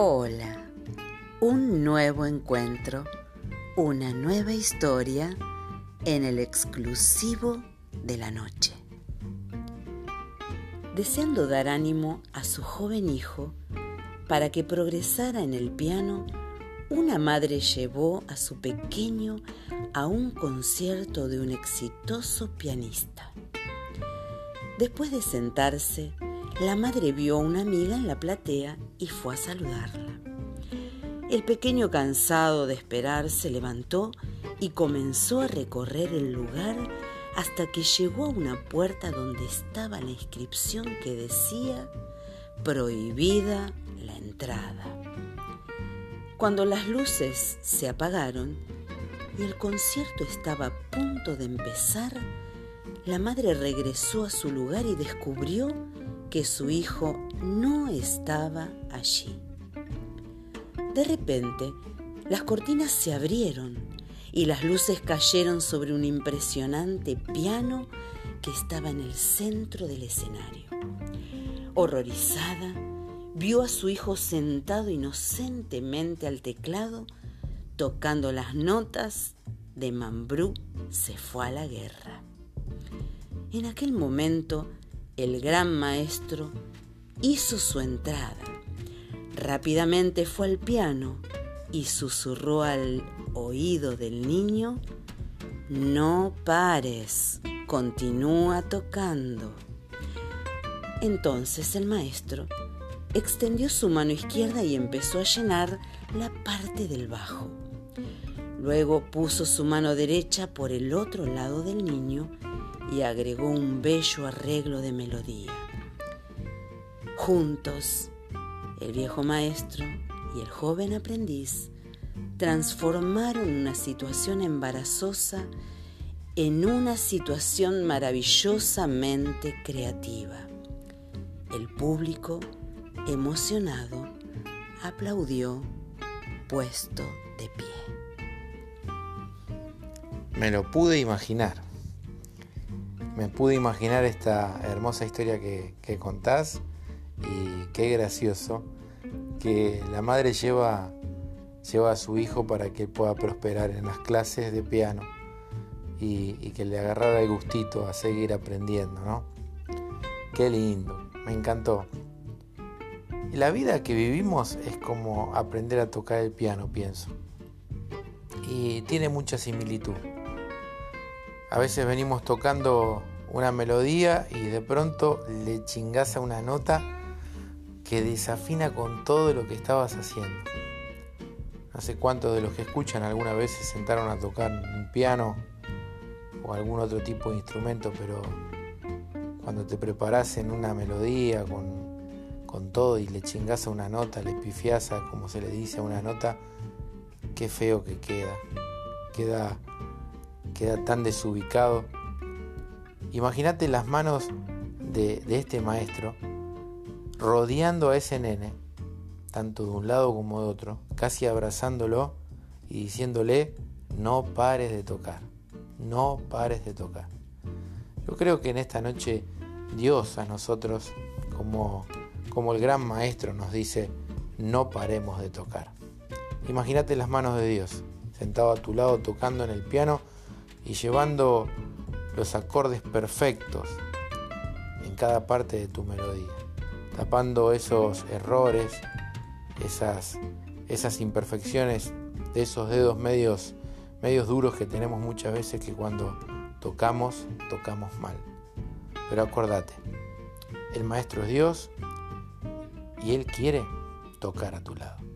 Hola, un nuevo encuentro, una nueva historia en el exclusivo de la noche. Deseando dar ánimo a su joven hijo para que progresara en el piano, una madre llevó a su pequeño a un concierto de un exitoso pianista. Después de sentarse, la madre vio a una amiga en la platea y fue a saludarla. El pequeño cansado de esperar se levantó y comenzó a recorrer el lugar hasta que llegó a una puerta donde estaba la inscripción que decía prohibida la entrada. Cuando las luces se apagaron y el concierto estaba a punto de empezar, la madre regresó a su lugar y descubrió que su hijo no estaba allí. De repente, las cortinas se abrieron y las luces cayeron sobre un impresionante piano que estaba en el centro del escenario. Horrorizada, vio a su hijo sentado inocentemente al teclado, tocando las notas de Mambrú se fue a la guerra. En aquel momento, el gran maestro hizo su entrada. Rápidamente fue al piano y susurró al oído del niño, no pares, continúa tocando. Entonces el maestro extendió su mano izquierda y empezó a llenar la parte del bajo. Luego puso su mano derecha por el otro lado del niño y agregó un bello arreglo de melodía. Juntos, el viejo maestro y el joven aprendiz transformaron una situación embarazosa en una situación maravillosamente creativa. El público emocionado, aplaudió puesto de pie. Me lo pude imaginar. Me pude imaginar esta hermosa historia que, contás y qué gracioso que la madre lleva, lleva a su hijo para que él pueda prosperar en las clases de piano y, y que le agarrara el gustito a seguir aprendiendo, ¿no? Qué lindo, me encantó. La vida que vivimos es como aprender a tocar el piano, pienso. Y tiene mucha similitud. A veces venimos tocando una melodía y de pronto le chingás a una nota que desafina con todo lo que estabas haciendo. No sé cuántos de los que escuchan alguna vez se sentaron a tocar un piano o algún otro tipo de instrumento, pero cuando te preparas en una melodía con con todo y le chingás a una nota, le pifiás a como se le dice a una nota, qué feo que queda. Queda, queda tan desubicado. Imagínate las manos de, este maestro rodeando a ese nene, tanto de un lado como de otro, casi abrazándolo y diciéndole, no pares de tocar, no pares de tocar. Yo creo que en esta noche Dios a nosotros, como como el gran maestro nos dice, no paremos de tocar. Imagínate las manos de Dios, sentado a tu lado tocando en el piano y llevando los acordes perfectos en cada parte de tu melodía, tapando esos errores, esas, esas imperfecciones de esos dedos medios, medios duros que tenemos muchas veces que cuando tocamos, tocamos mal. Pero acuérdate, el maestro es Dios y Él quiere tocar a tu lado.